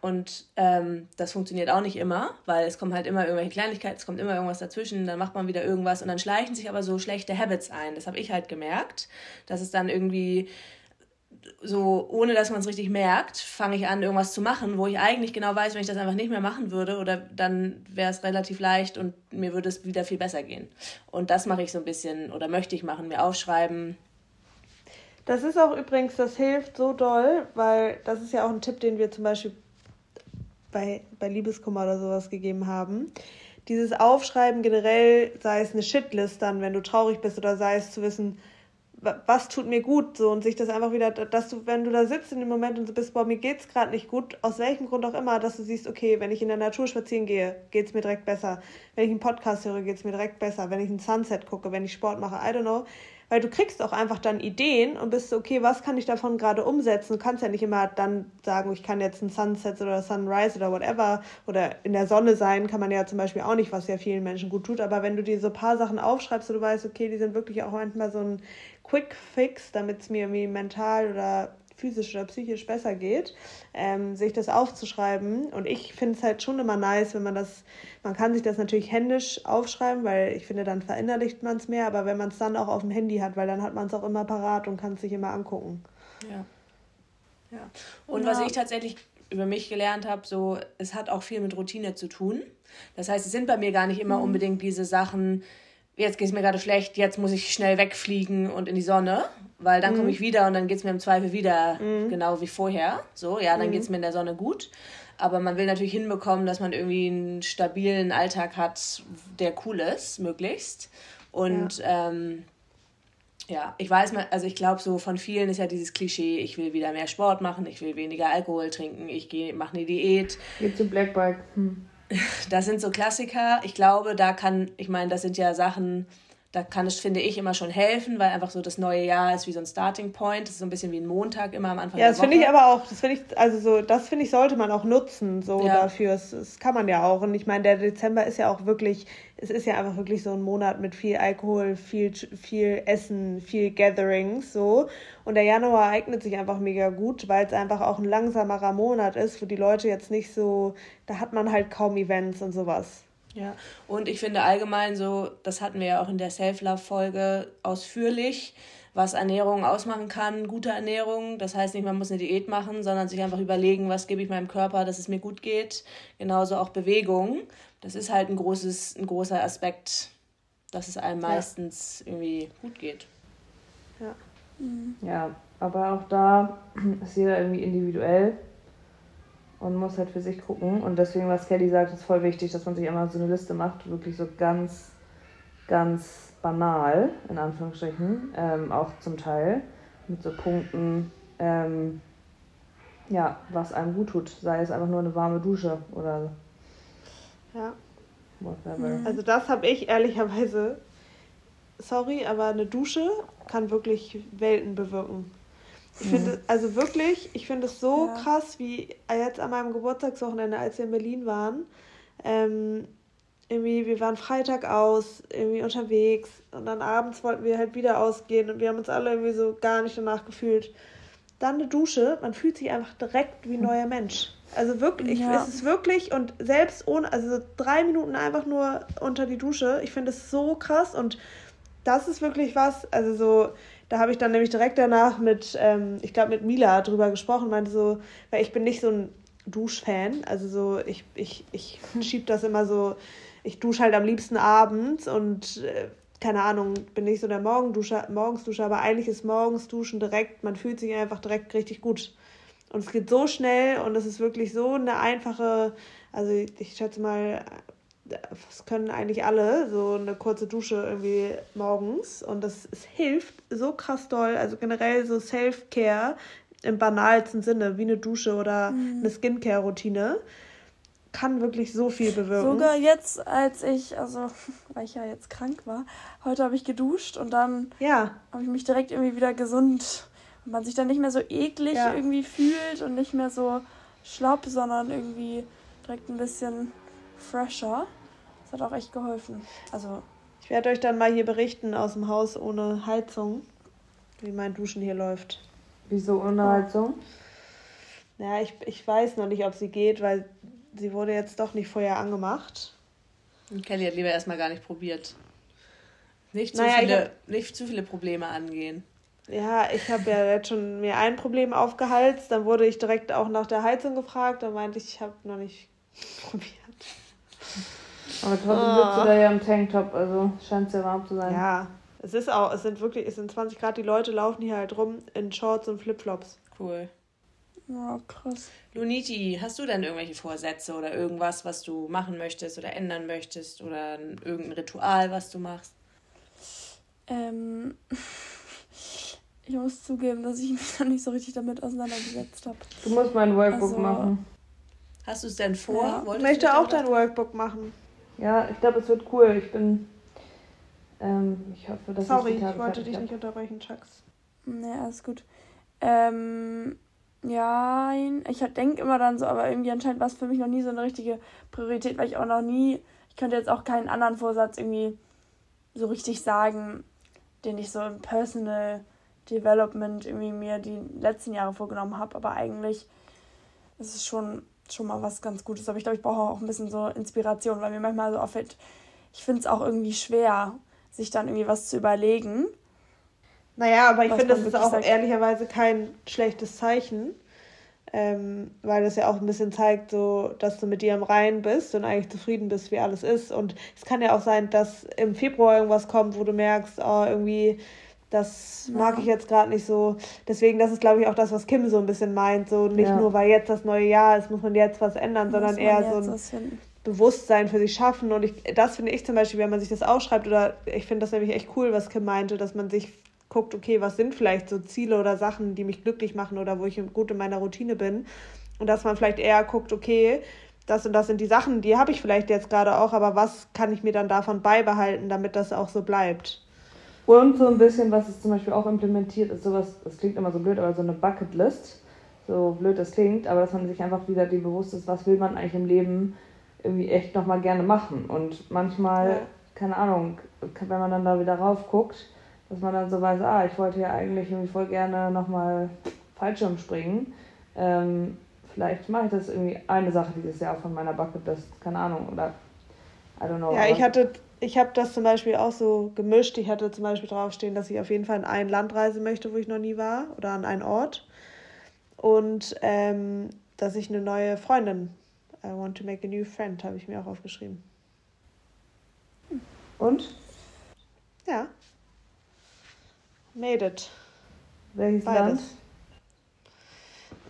Und ähm, das funktioniert auch nicht immer, weil es kommen halt immer irgendwelche Kleinigkeiten, es kommt immer irgendwas dazwischen, dann macht man wieder irgendwas und dann schleichen sich aber so schlechte Habits ein. Das habe ich halt gemerkt, dass es dann irgendwie so, ohne dass man es richtig merkt, fange ich an, irgendwas zu machen, wo ich eigentlich genau weiß, wenn ich das einfach nicht mehr machen würde, oder dann wäre es relativ leicht und mir würde es wieder viel besser gehen. Und das mache ich so ein bisschen oder möchte ich machen, mir aufschreiben. Das ist auch übrigens, das hilft so doll, weil das ist ja auch ein Tipp, den wir zum Beispiel bei, bei Liebeskummer oder sowas gegeben haben. Dieses Aufschreiben generell, sei es eine Shitlist dann, wenn du traurig bist, oder sei es zu wissen, was tut mir gut so und sich das einfach wieder, dass du, wenn du da sitzt in dem Moment und so bist, boah, mir geht's gerade nicht gut, aus welchem Grund auch immer, dass du siehst, okay, wenn ich in der Natur spazieren gehe, geht's mir direkt besser. Wenn ich einen Podcast höre, geht's mir direkt besser. Wenn ich ein Sunset gucke, wenn ich Sport mache, I don't know. Weil du kriegst auch einfach dann Ideen und bist so, okay, was kann ich davon gerade umsetzen? Du kannst ja nicht immer dann sagen, ich kann jetzt ein Sunset oder Sunrise oder whatever oder in der Sonne sein, kann man ja zum Beispiel auch nicht, was ja vielen Menschen gut tut. Aber wenn du dir so ein paar Sachen aufschreibst und du weißt, okay, die sind wirklich auch manchmal so ein Quick Fix, damit es mir irgendwie mental oder physisch oder psychisch besser geht, ähm, sich das aufzuschreiben. Und ich finde es halt schon immer nice, wenn man das, man kann sich das natürlich händisch aufschreiben, weil ich finde, dann verinnerlicht man es mehr, aber wenn man es dann auch auf dem Handy hat, weil dann hat man es auch immer parat und kann es sich immer angucken. Ja. Ja. Und ja. was ich tatsächlich über mich gelernt habe, so, es hat auch viel mit Routine zu tun. Das heißt, es sind bei mir gar nicht immer mhm. unbedingt diese Sachen, jetzt geht es mir gerade schlecht, jetzt muss ich schnell wegfliegen und in die Sonne, weil dann mhm. komme ich wieder und dann geht es mir im Zweifel wieder mhm. genau wie vorher. So, ja, dann mhm. geht es mir in der Sonne gut. Aber man will natürlich hinbekommen, dass man irgendwie einen stabilen Alltag hat, der cool ist, möglichst. Und ja, ähm, ja ich weiß mal, also ich glaube, so von vielen ist ja dieses Klischee, ich will wieder mehr Sport machen, ich will weniger Alkohol trinken, ich mache eine Diät. Geht zum Blackbike. Hm. Das sind so Klassiker. Ich glaube, da kann, ich meine, das sind ja Sachen, da kann es, finde ich, immer schon helfen, weil einfach so das neue Jahr ist wie so ein Starting Point. Das ist so ein bisschen wie ein Montag immer am Anfang ja, der Woche. Ja, das finde ich aber auch, das finde ich, also so, das finde ich, sollte man auch nutzen, so ja. dafür. Das, das kann man ja auch. Und ich meine, der Dezember ist ja auch wirklich, es ist ja einfach wirklich so ein Monat mit viel Alkohol, viel, viel Essen, viel Gatherings, so. Und der Januar eignet sich einfach mega gut, weil es einfach auch ein langsamerer Monat ist, wo die Leute jetzt nicht so, da hat man halt kaum Events und sowas. Ja, und ich finde allgemein so, das hatten wir ja auch in der Self-Love-Folge ausführlich, was Ernährung ausmachen kann, gute Ernährung. Das heißt nicht, man muss eine Diät machen, sondern sich einfach überlegen, was gebe ich meinem Körper, dass es mir gut geht. Genauso auch Bewegung. Das ist halt ein, großes, ein großer Aspekt, dass es einem ja. meistens irgendwie gut geht. Ja. Ja, aber auch da <clears throat> ist jeder irgendwie individuell und muss halt für sich gucken. Und deswegen, was Kelly sagt, ist voll wichtig, dass man sich immer so eine Liste macht, wirklich so ganz, ganz banal, in Anführungsstrichen, ähm, auch zum Teil, mit so Punkten, ähm, ja, was einem gut tut. Sei es einfach nur eine warme Dusche oder ja. whatever. Mhm. Also das habe ich ehrlicherweise, sorry, aber eine Dusche kann wirklich Welten bewirken. Ich finde, also wirklich, ich finde es so ja. krass, wie jetzt an meinem Geburtstagswochenende, als wir in Berlin waren. Ähm, irgendwie, wir waren Freitag aus, irgendwie unterwegs und dann abends wollten wir halt wieder ausgehen und wir haben uns alle irgendwie so gar nicht danach gefühlt. Dann eine Dusche, man fühlt sich einfach direkt wie ein neuer Mensch. Also wirklich, ja. es ist wirklich und selbst ohne, also drei Minuten einfach nur unter die Dusche, ich finde es so krass und das ist wirklich was, also so, da habe ich dann nämlich direkt danach mit, ähm, ich glaube, mit Mila drüber gesprochen, meinte so, weil ich bin nicht so ein Duschfan, also so, ich, ich, ich <laughs> schieb das immer so, ich dusche halt am liebsten abends und äh, keine Ahnung, bin nicht so der Morgenduscher, Morgensduscher, aber eigentlich ist morgens Duschen direkt, man fühlt sich einfach direkt richtig gut. Und es geht so schnell und es ist wirklich so eine einfache, also ich schätze mal, das können eigentlich alle, so eine kurze Dusche irgendwie morgens. Und das es hilft so krass doll. Also generell so Self-Care im banalsten Sinne, wie eine Dusche oder mhm. eine Skincare-Routine, kann wirklich so viel bewirken. Sogar jetzt, als ich, also <laughs> weil ich ja jetzt krank war, heute habe ich geduscht und dann ja. habe ich mich direkt irgendwie wieder gesund. Und man sich dann nicht mehr so eklig ja. irgendwie fühlt und nicht mehr so schlapp, sondern irgendwie direkt ein bisschen fresher. Das hat auch echt geholfen. Also. Ich werde euch dann mal hier berichten aus dem Haus ohne Heizung, wie mein Duschen hier läuft. Wieso ohne Heizung? Ja, ich, ich weiß noch nicht, ob sie geht, weil sie wurde jetzt doch nicht vorher angemacht. Und Kelly hat lieber erstmal gar nicht probiert. Nicht zu, naja, viele, hab, nicht zu viele Probleme angehen. Ja, ich habe ja jetzt schon mir ein Problem aufgehalst. Dann wurde ich direkt auch nach der Heizung gefragt. Dann meinte ich, ich habe noch nicht <laughs> probiert. Aber trotzdem oh. sitzt du da ja im Tanktop, also scheint es ja warm zu sein. Ja, es ist auch, es sind wirklich, es sind 20 Grad, die Leute laufen hier halt rum in Shorts und Flipflops. Cool. Ja, krass. Luniti, hast du denn irgendwelche Vorsätze oder irgendwas, was du machen möchtest oder ändern möchtest oder irgendein Ritual, was du machst? Ähm, <laughs> ich muss zugeben, dass ich mich noch nicht so richtig damit auseinandergesetzt habe. Du musst mein Workbook also, machen. Hast du es denn vor? Ja. Ich möchte auch dein Workbook machen. Ja, ich glaube, es wird cool. Ich bin. Ähm, ich hoffe, dass Sorry, ich, ich wollte dich nicht unterbrechen, Chucks. Nee, alles gut. Ähm, ja, ich denke immer dann so, aber irgendwie anscheinend war es für mich noch nie so eine richtige Priorität, weil ich auch noch nie, ich könnte jetzt auch keinen anderen Vorsatz irgendwie so richtig sagen, den ich so im Personal Development irgendwie mir die letzten Jahre vorgenommen habe, aber eigentlich ist es schon schon mal was ganz Gutes. Aber ich glaube, ich brauche auch ein bisschen so Inspiration, weil mir manchmal so auffällt, ich finde es auch irgendwie schwer, sich dann irgendwie was zu überlegen. Naja, aber ich finde, das ist auch sagt. ehrlicherweise kein schlechtes Zeichen. Ähm, weil das ja auch ein bisschen zeigt, so, dass du mit dir im Reinen bist und eigentlich zufrieden bist, wie alles ist. Und es kann ja auch sein, dass im Februar irgendwas kommt, wo du merkst, oh, irgendwie, das ja. mag ich jetzt gerade nicht so. Deswegen, das ist, glaube ich, auch das, was Kim so ein bisschen meint. So nicht ja. nur, weil jetzt das neue Jahr ist, muss man jetzt was ändern, muss sondern eher so ein Bewusstsein für sich schaffen. Und ich, das finde ich zum Beispiel, wenn man sich das aufschreibt, oder ich finde das nämlich echt cool, was Kim meinte, dass man sich guckt, okay, was sind vielleicht so Ziele oder Sachen, die mich glücklich machen oder wo ich gut in meiner Routine bin. Und dass man vielleicht eher guckt, okay, das und das sind die Sachen, die habe ich vielleicht jetzt gerade auch, aber was kann ich mir dann davon beibehalten, damit das auch so bleibt? Und so ein bisschen, was es zum Beispiel auch implementiert, ist sowas, das klingt immer so blöd, aber so eine Bucketlist. So blöd das klingt, aber dass man sich einfach wieder dem bewusst ist, was will man eigentlich im Leben irgendwie echt nochmal gerne machen. Und manchmal, ja. keine Ahnung, wenn man dann da wieder rauf guckt, dass man dann so weiß, ah, ich wollte ja eigentlich irgendwie voll gerne nochmal Fallschirm springen. Ähm, vielleicht mache ich das irgendwie eine Sache dieses Jahr von meiner Bucketlist, keine Ahnung, oder I don't know. Ja, ich hatte, ich habe das zum Beispiel auch so gemischt. Ich hatte zum Beispiel draufstehen, dass ich auf jeden Fall in ein Land reisen möchte, wo ich noch nie war, oder an einen Ort. Und ähm, dass ich eine neue Freundin, I want to make a new friend, habe ich mir auch aufgeschrieben. Und? Ja. Made it. Welches Beides. Land?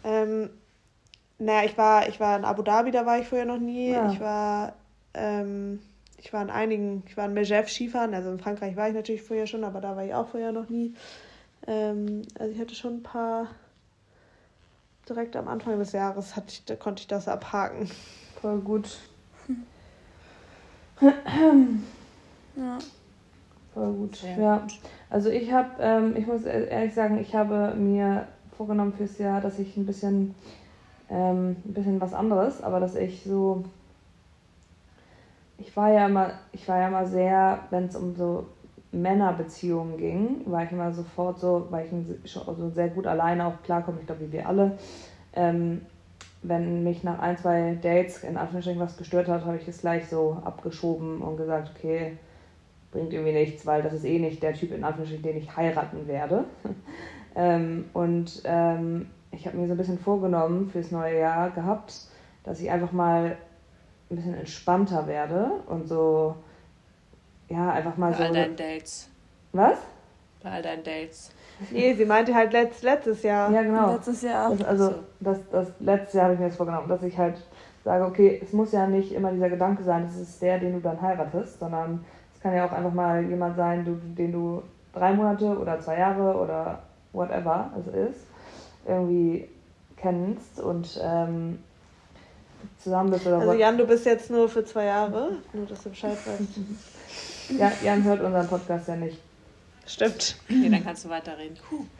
Ähm, naja, ich war, ich war in Abu Dhabi, da war ich vorher noch nie. Ja. Ich war, ähm, ich war in einigen, ich war in Megève Skifahren, also in Frankreich war ich natürlich vorher schon, aber da war ich auch vorher noch nie. Ähm, also ich hatte schon ein paar, direkt am Anfang des Jahres hatte ich, da konnte ich das abhaken. Voll gut. ja. Voll gut. Sehr ja. Gut. Also ich habe, ähm, ich muss ehrlich sagen, ich habe mir vorgenommen fürs Jahr, dass ich ein bisschen, ähm, ein bisschen was anderes, aber dass ich so, ich war ja immer, ich war ja immer sehr, wenn es um so Männerbeziehungen ging, war ich immer sofort so, weil ich schon so sehr gut alleine auch klarkomme, ich glaube, wie wir alle. Ähm, wenn mich nach ein, zwei Dates in Anführungsstrichen was gestört hat, habe ich es gleich so abgeschoben und gesagt, okay, bringt irgendwie nichts, weil das ist eh nicht der Typ, in Anführungsstrichen, den ich heiraten werde. <laughs> ähm, und ähm, ich habe mir so ein bisschen vorgenommen fürs neue Jahr gehabt, dass ich einfach mal ein bisschen entspannter werde und so, ja, einfach mal Bei so. Bei all deinen Dates. Was? Bei all deinen Dates. Nee, sie meinte halt letzt, letztes Jahr. Ja, genau. Letztes Jahr. Das, also, das, das letzte Jahr habe ich mir das vorgenommen, dass ich halt sage, okay, es muss ja nicht immer dieser Gedanke sein, das ist der, den du dann heiratest, sondern kann ja auch einfach mal jemand sein, du, den du drei Monate oder zwei Jahre oder whatever es ist, irgendwie kennst und ähm, zusammen bist oder Also Jan, du bist jetzt nur für zwei Jahre, nur dass du Bescheid weißt. <laughs> ja, Jan hört unseren Podcast ja nicht. Stimmt. Okay, dann kannst du weiterreden.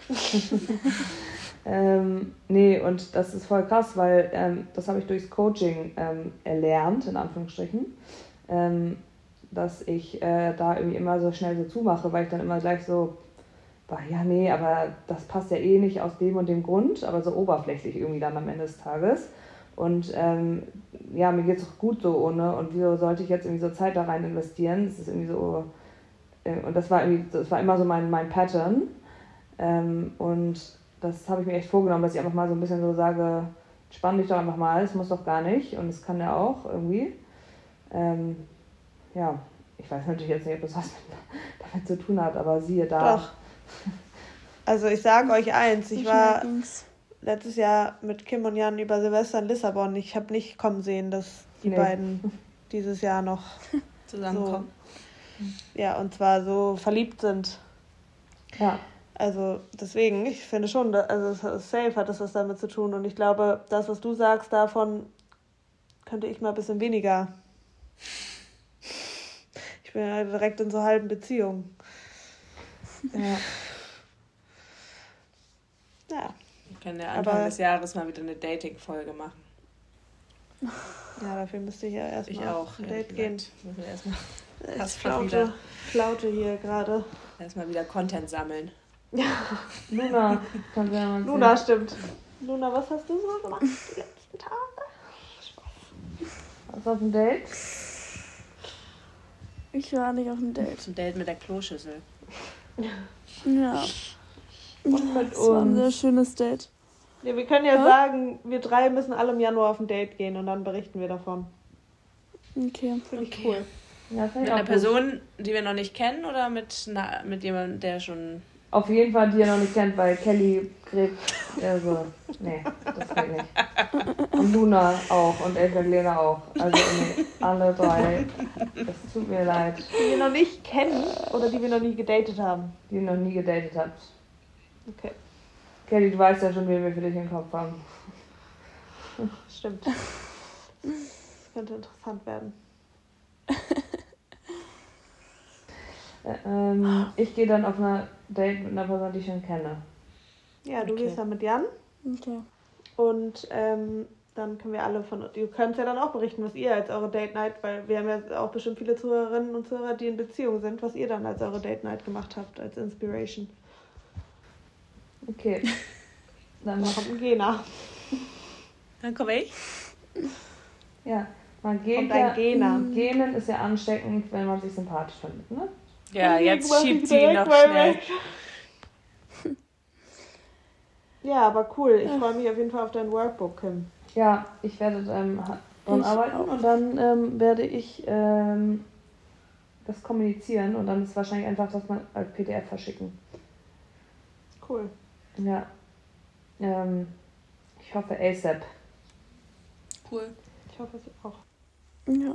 <laughs> ähm, nee, und das ist voll krass, weil ähm, das habe ich durchs Coaching ähm, erlernt, in Anführungsstrichen. Ähm, dass ich äh, da irgendwie immer so schnell so zumache, weil ich dann immer gleich so, war, ja, nee, aber das passt ja eh nicht aus dem und dem Grund, aber so oberflächlich irgendwie dann am Ende des Tages. Und ähm, ja, mir geht es auch gut so ohne. Und wieso sollte ich jetzt irgendwie so Zeit da rein investieren? Das ist irgendwie so. Äh, und das war irgendwie, das war immer so mein, mein Pattern. Ähm, und das habe ich mir echt vorgenommen, dass ich einfach mal so ein bisschen so sage, spann dich doch einfach mal, es muss doch gar nicht. Und es kann ja auch irgendwie. Ähm, ja, ich weiß natürlich jetzt nicht, ob das was <laughs> damit zu tun hat, aber siehe da. Doch. Also ich sage euch eins, ich war letztes Jahr mit Kim und Jan über Silvester in Lissabon. Ich habe nicht kommen sehen, dass die nee. beiden dieses Jahr noch <laughs> zusammenkommen. So, ja, und zwar so verliebt sind. Ja. Also deswegen, ich finde schon, also safe hat das was damit zu tun. Und ich glaube, das, was du sagst, davon könnte ich mal ein bisschen weniger ich bin ja direkt in so halben Beziehungen. Ja. Ja. Wir können ja Anfang Aber, des Jahres mal wieder eine Dating-Folge machen. Ja, dafür müsste ich ja erstmal auf ein Date gehen. Müssen wir erstmal. Ich flaute, flaute hier gerade. Erstmal wieder Content sammeln. Ja. Luna, Luna, stimmt. Luna, was hast du so gemacht die letzten Tage? Spaß. Was auf dem Date? Ich war nicht auf dem Date. Zum Date mit der Kloschüssel. Ja. Und mit das uns. war ein sehr schönes Date. Ja, wir können ja Hä? sagen, wir drei müssen alle im Januar auf ein Date gehen und dann berichten wir davon. Okay. Finde ich okay. cool. Ja, mit einer Person, die wir noch nicht kennen oder mit, na, mit jemandem, der schon. Auf jeden Fall, die ihr noch nicht kennt, weil Kelly gräbt. Also, nee, das geht nicht. Und Luna auch und Lena auch. Also, nee, alle drei. Es tut mir leid. Die wir noch nicht kennen oder die wir noch nie gedatet haben? Die ihr noch nie gedatet habt. Okay. Kelly, du weißt ja schon, wie wir für dich im Kopf haben. Stimmt. Das könnte interessant werden. ähm, ich gehe dann auf ein Date mit einer Person, die ich schon kenne. Ja, du okay. gehst dann mit Jan. Okay. Und ähm, dann können wir alle von. Ihr könnt ja dann auch berichten, was ihr als eure Date Night, weil wir haben ja auch bestimmt viele Zuhörerinnen und Zuhörer, die in Beziehung sind, was ihr dann als eure Date Night gemacht habt, als Inspiration. Okay. <laughs> Dann kommt ein Gena. Dann komme ich. Ja, man geht kommt ein Gena. Genen ist ja ansteckend, wenn man sich sympathisch findet, ne? Ja, jetzt schiebt sie noch schnell. Ja, aber cool. Ich freue mich auf jeden Fall auf dein Workbook, Kim. Ja, ich werde ähm, daran arbeiten auch. und dann ähm, werde ich ähm, das kommunizieren und dann ist wahrscheinlich einfach das mal als PDF verschicken. Cool. Ja. Ähm, ich hoffe ASAP. Cool. Ich hoffe es auch. Ja.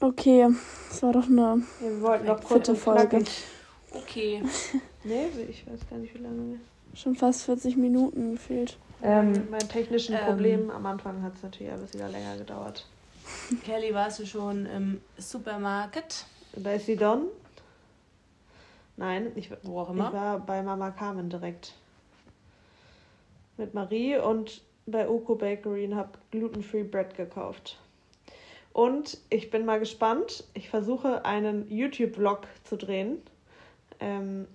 Okay, das war doch eine ja, wir wollten noch kurz Folge. Okay. <laughs> nee, ich weiß gar nicht, wie lange mehr. Schon fast 40 Minuten gefehlt. Ähm, mein technischen ähm, Problem am Anfang hat es natürlich alles wieder länger gedauert. Kelly, warst du schon im Supermarkt? Da ist sie Don. Nein, ich, Wo auch immer. ich war bei Mama Carmen direkt mit Marie und bei Oko Bakery und habe Gluten-Free Bread gekauft. Und ich bin mal gespannt. Ich versuche einen YouTube-Vlog zu drehen. Ähm,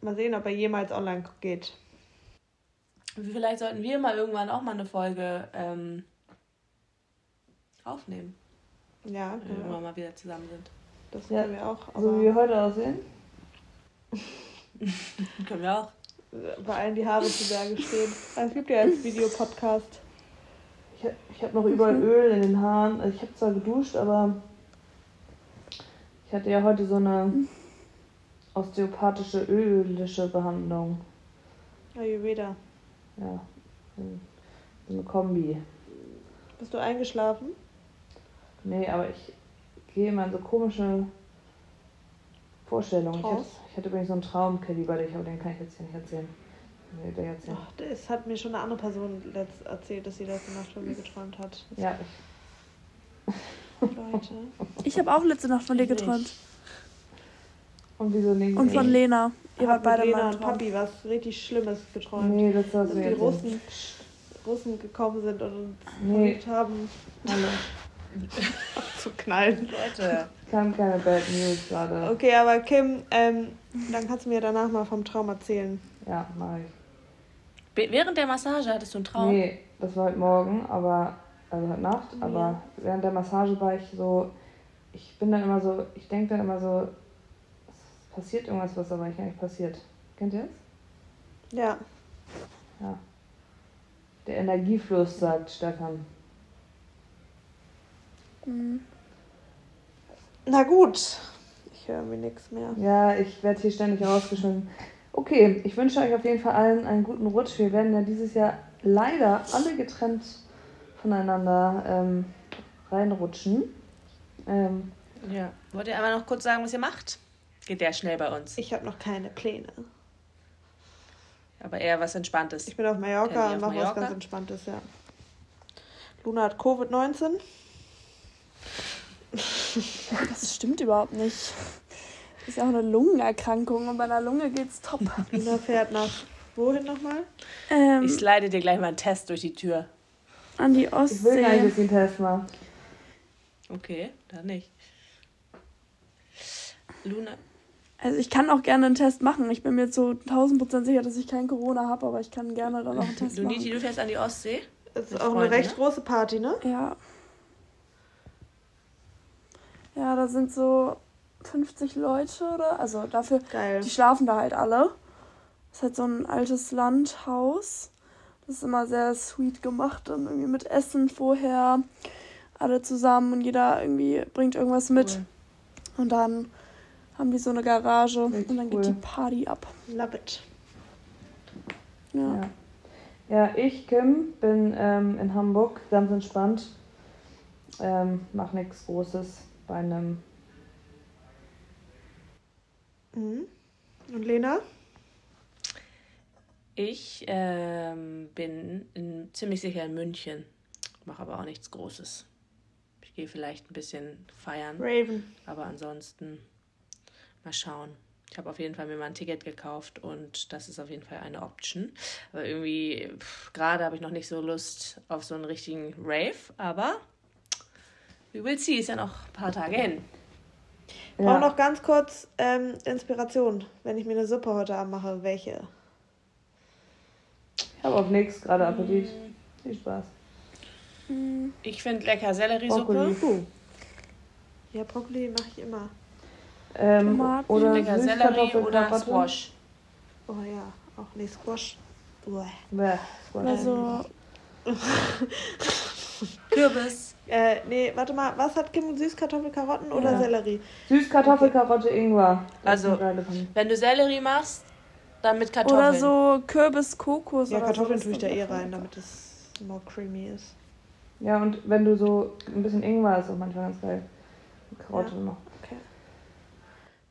mal sehen, ob er jemals online geht. Vielleicht sollten wir mal irgendwann auch mal eine Folge ähm, aufnehmen. Ja, wenn wir mal wieder zusammen sind. Das können ja, wir auch. so wie wir heute aussehen. <laughs> <laughs> können wir auch bei allen die Haare zu Berge stehen. Es gibt ja als Videopodcast. Ich, ich habe noch überall Öl in den Haaren. Also ich habe zwar geduscht, aber ich hatte ja heute so eine osteopathische ölische Behandlung. Ayurveda. Ja, so eine Kombi. Bist du eingeschlafen? Nee, aber ich gehe immer in so komische Vorstellungen. Ich hatte, ich hatte übrigens so einen Traum, Kelly, bei dir, aber den kann ich jetzt hier nicht erzählen. Nee, der erzählen. Ach, das hat mir schon eine andere Person letzt erzählt, dass sie letzte Nacht von mir geträumt hat. Ja, ich. Leute. Ich habe auch letzte Nacht von dir geträumt. Und wieso nicht? Und von Lena. Ihr wart beide Lena und Papi was richtig Schlimmes geträumt. Nee, das war so. Dass die Russen, Russen gekommen sind und uns nee. haben. Hallo. <laughs> zu knallen. Leute. Kam keine Bad News gerade. Okay, aber Kim, ähm, dann kannst du mir danach mal vom Traum erzählen. Ja, mach ich. Während der Massage hattest du einen Traum? Nee, das war heute Morgen, aber, also heute Nacht, ja. aber während der Massage war ich so, ich bin dann immer so, ich denke dann immer so, es passiert irgendwas, was aber nicht eigentlich passiert. Kennt ihr das? Ja. Ja. Der Energiefluss, sagt Stefan. Mhm. Na gut, ich höre mir nichts mehr. Ja, ich werde hier ständig rausgeschnitten. Okay, ich wünsche euch auf jeden Fall allen einen guten Rutsch. Wir werden ja dieses Jahr leider alle getrennt voneinander ähm, reinrutschen. Ähm, ja. Wollt ihr einmal noch kurz sagen, was ihr macht? Geht der schnell bei uns? Ich habe noch keine Pläne. Aber eher was Entspanntes. Ich bin auf Mallorca und mache was ganz Entspanntes, ja. Luna hat Covid-19. Das stimmt überhaupt nicht. Das ist ja auch eine Lungenerkrankung und bei einer Lunge geht's top. <laughs> Luna fährt nach wohin nochmal? Ähm, ich slide dir gleich mal einen Test durch die Tür. An die Ostsee. Ich will gar nicht, dass einen Test macht. Okay, dann nicht. Luna. Also ich kann auch gerne einen Test machen. Ich bin mir zu 1000% sicher, dass ich kein Corona habe, aber ich kann gerne dann auch einen Test Luniti, machen. du fährst an die Ostsee? Das ist auch Freunde, eine recht ne? große Party, ne? Ja. Ja, da sind so 50 Leute oder? Also dafür, Geil. die schlafen da halt alle. Das ist halt so ein altes Landhaus. Das ist immer sehr sweet gemacht, dann irgendwie mit Essen vorher, alle zusammen und jeder irgendwie bringt irgendwas mit. Cool. Und dann haben die so eine Garage Richtig und dann cool. geht die Party ab. Love it. Ja. Ja. Ja, ich, Kim, bin ähm, in Hamburg, ganz entspannt. Ähm, mach nichts Großes bei einem. Mhm. Und Lena? Ich ähm, bin in, ziemlich sicher in München, mache aber auch nichts Großes. Ich gehe vielleicht ein bisschen feiern, Raven. aber ansonsten mal schauen. Ich habe auf jeden Fall mir mal ein Ticket gekauft und das ist auf jeden Fall eine Option. Aber irgendwie, gerade habe ich noch nicht so Lust auf so einen richtigen Rave, aber we will see, ist ja noch ein paar Tage hin. Brauche noch ganz kurz ähm, Inspiration, wenn ich mir eine Suppe heute Abend mache. Welche? Ich habe auch nichts, gerade Appetit. Viel Spaß. Ich finde lecker Selleriesuppe. Brokkoli. Ja, Brokkoli mache ich immer. Ähm, Tomaten. oder Lecker Sellerie oder. Squash. Oh ja, auch nee, Squash. Bäh, Squash. Oder so Kürbis. Äh, nee, warte mal, was hat Kim? Süßkartoffel, Karotten oder Ja. Sellerie? Süßkartoffel, Karotte, Ingwer. Also. Wenn du Sellerie machst, dann mit Kartoffeln. Oder so Kürbis, Kokos. Ja, oder Kartoffeln so. tue ich da eh rein, damit es more creamy ist. Ja, und wenn du so ein bisschen Ingwer ist auch manchmal ganz geil. Karotte Ja. noch.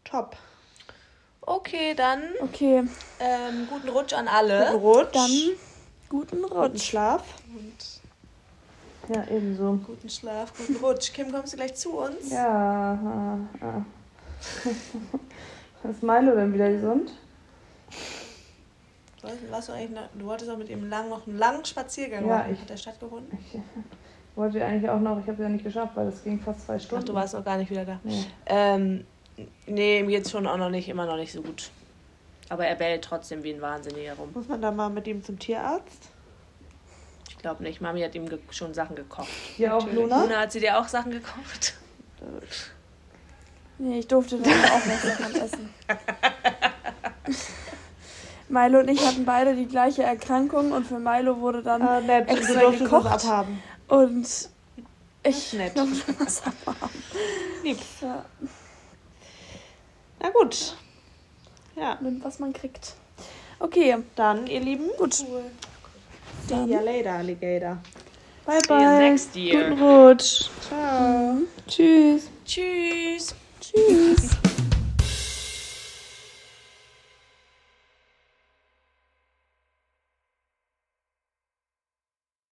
Top. Okay, dann Okay, ähm, guten Rutsch an alle. Guten Rutsch. dann guten guten Rutsch. Schlaf. Und Ja, ebenso. guten Schlaf, guten Rutsch. Kim, kommst du gleich zu uns? Ja. ah, ah. Ist Milo denn wieder gesund? Warst, warst du, eigentlich noch, du wolltest auch mit ihm lang, noch einen langen Spaziergang Ja, machen. ich- Hat der stattgefunden? Ich wollte eigentlich auch noch, ich habe es ja nicht geschafft, weil das ging fast zwei Ach, Stunden. du warst noch gar nicht wieder da. Nee. Ähm, nee, ihm geht's schon auch noch nicht, immer noch nicht so gut. Aber er bellt trotzdem wie ein Wahnsinniger rum. Muss man da mal mit ihm zum Tierarzt? Ich glaube nicht. Mami hat ihm schon Sachen gekocht. Hier auch Natürlich. Luna? Luna, hat sie dir auch Sachen gekocht? Nee, ich durfte dann auch was davon <laughs> essen. Milo und ich hatten beide die gleiche Erkrankung und für Milo wurde dann Ah, nett. extra du gekocht. das abhaben. und ich nett. durfte was abhaben. Lieb. Ja, Na gut. Ja, nimmt, was man kriegt. Okay, dann, ihr Lieben. gut. See Dann ya later, Alligator. Bye, See bye. next year. Guten Rutsch. Ciao. Tschüss. Tschüss. Tschüss.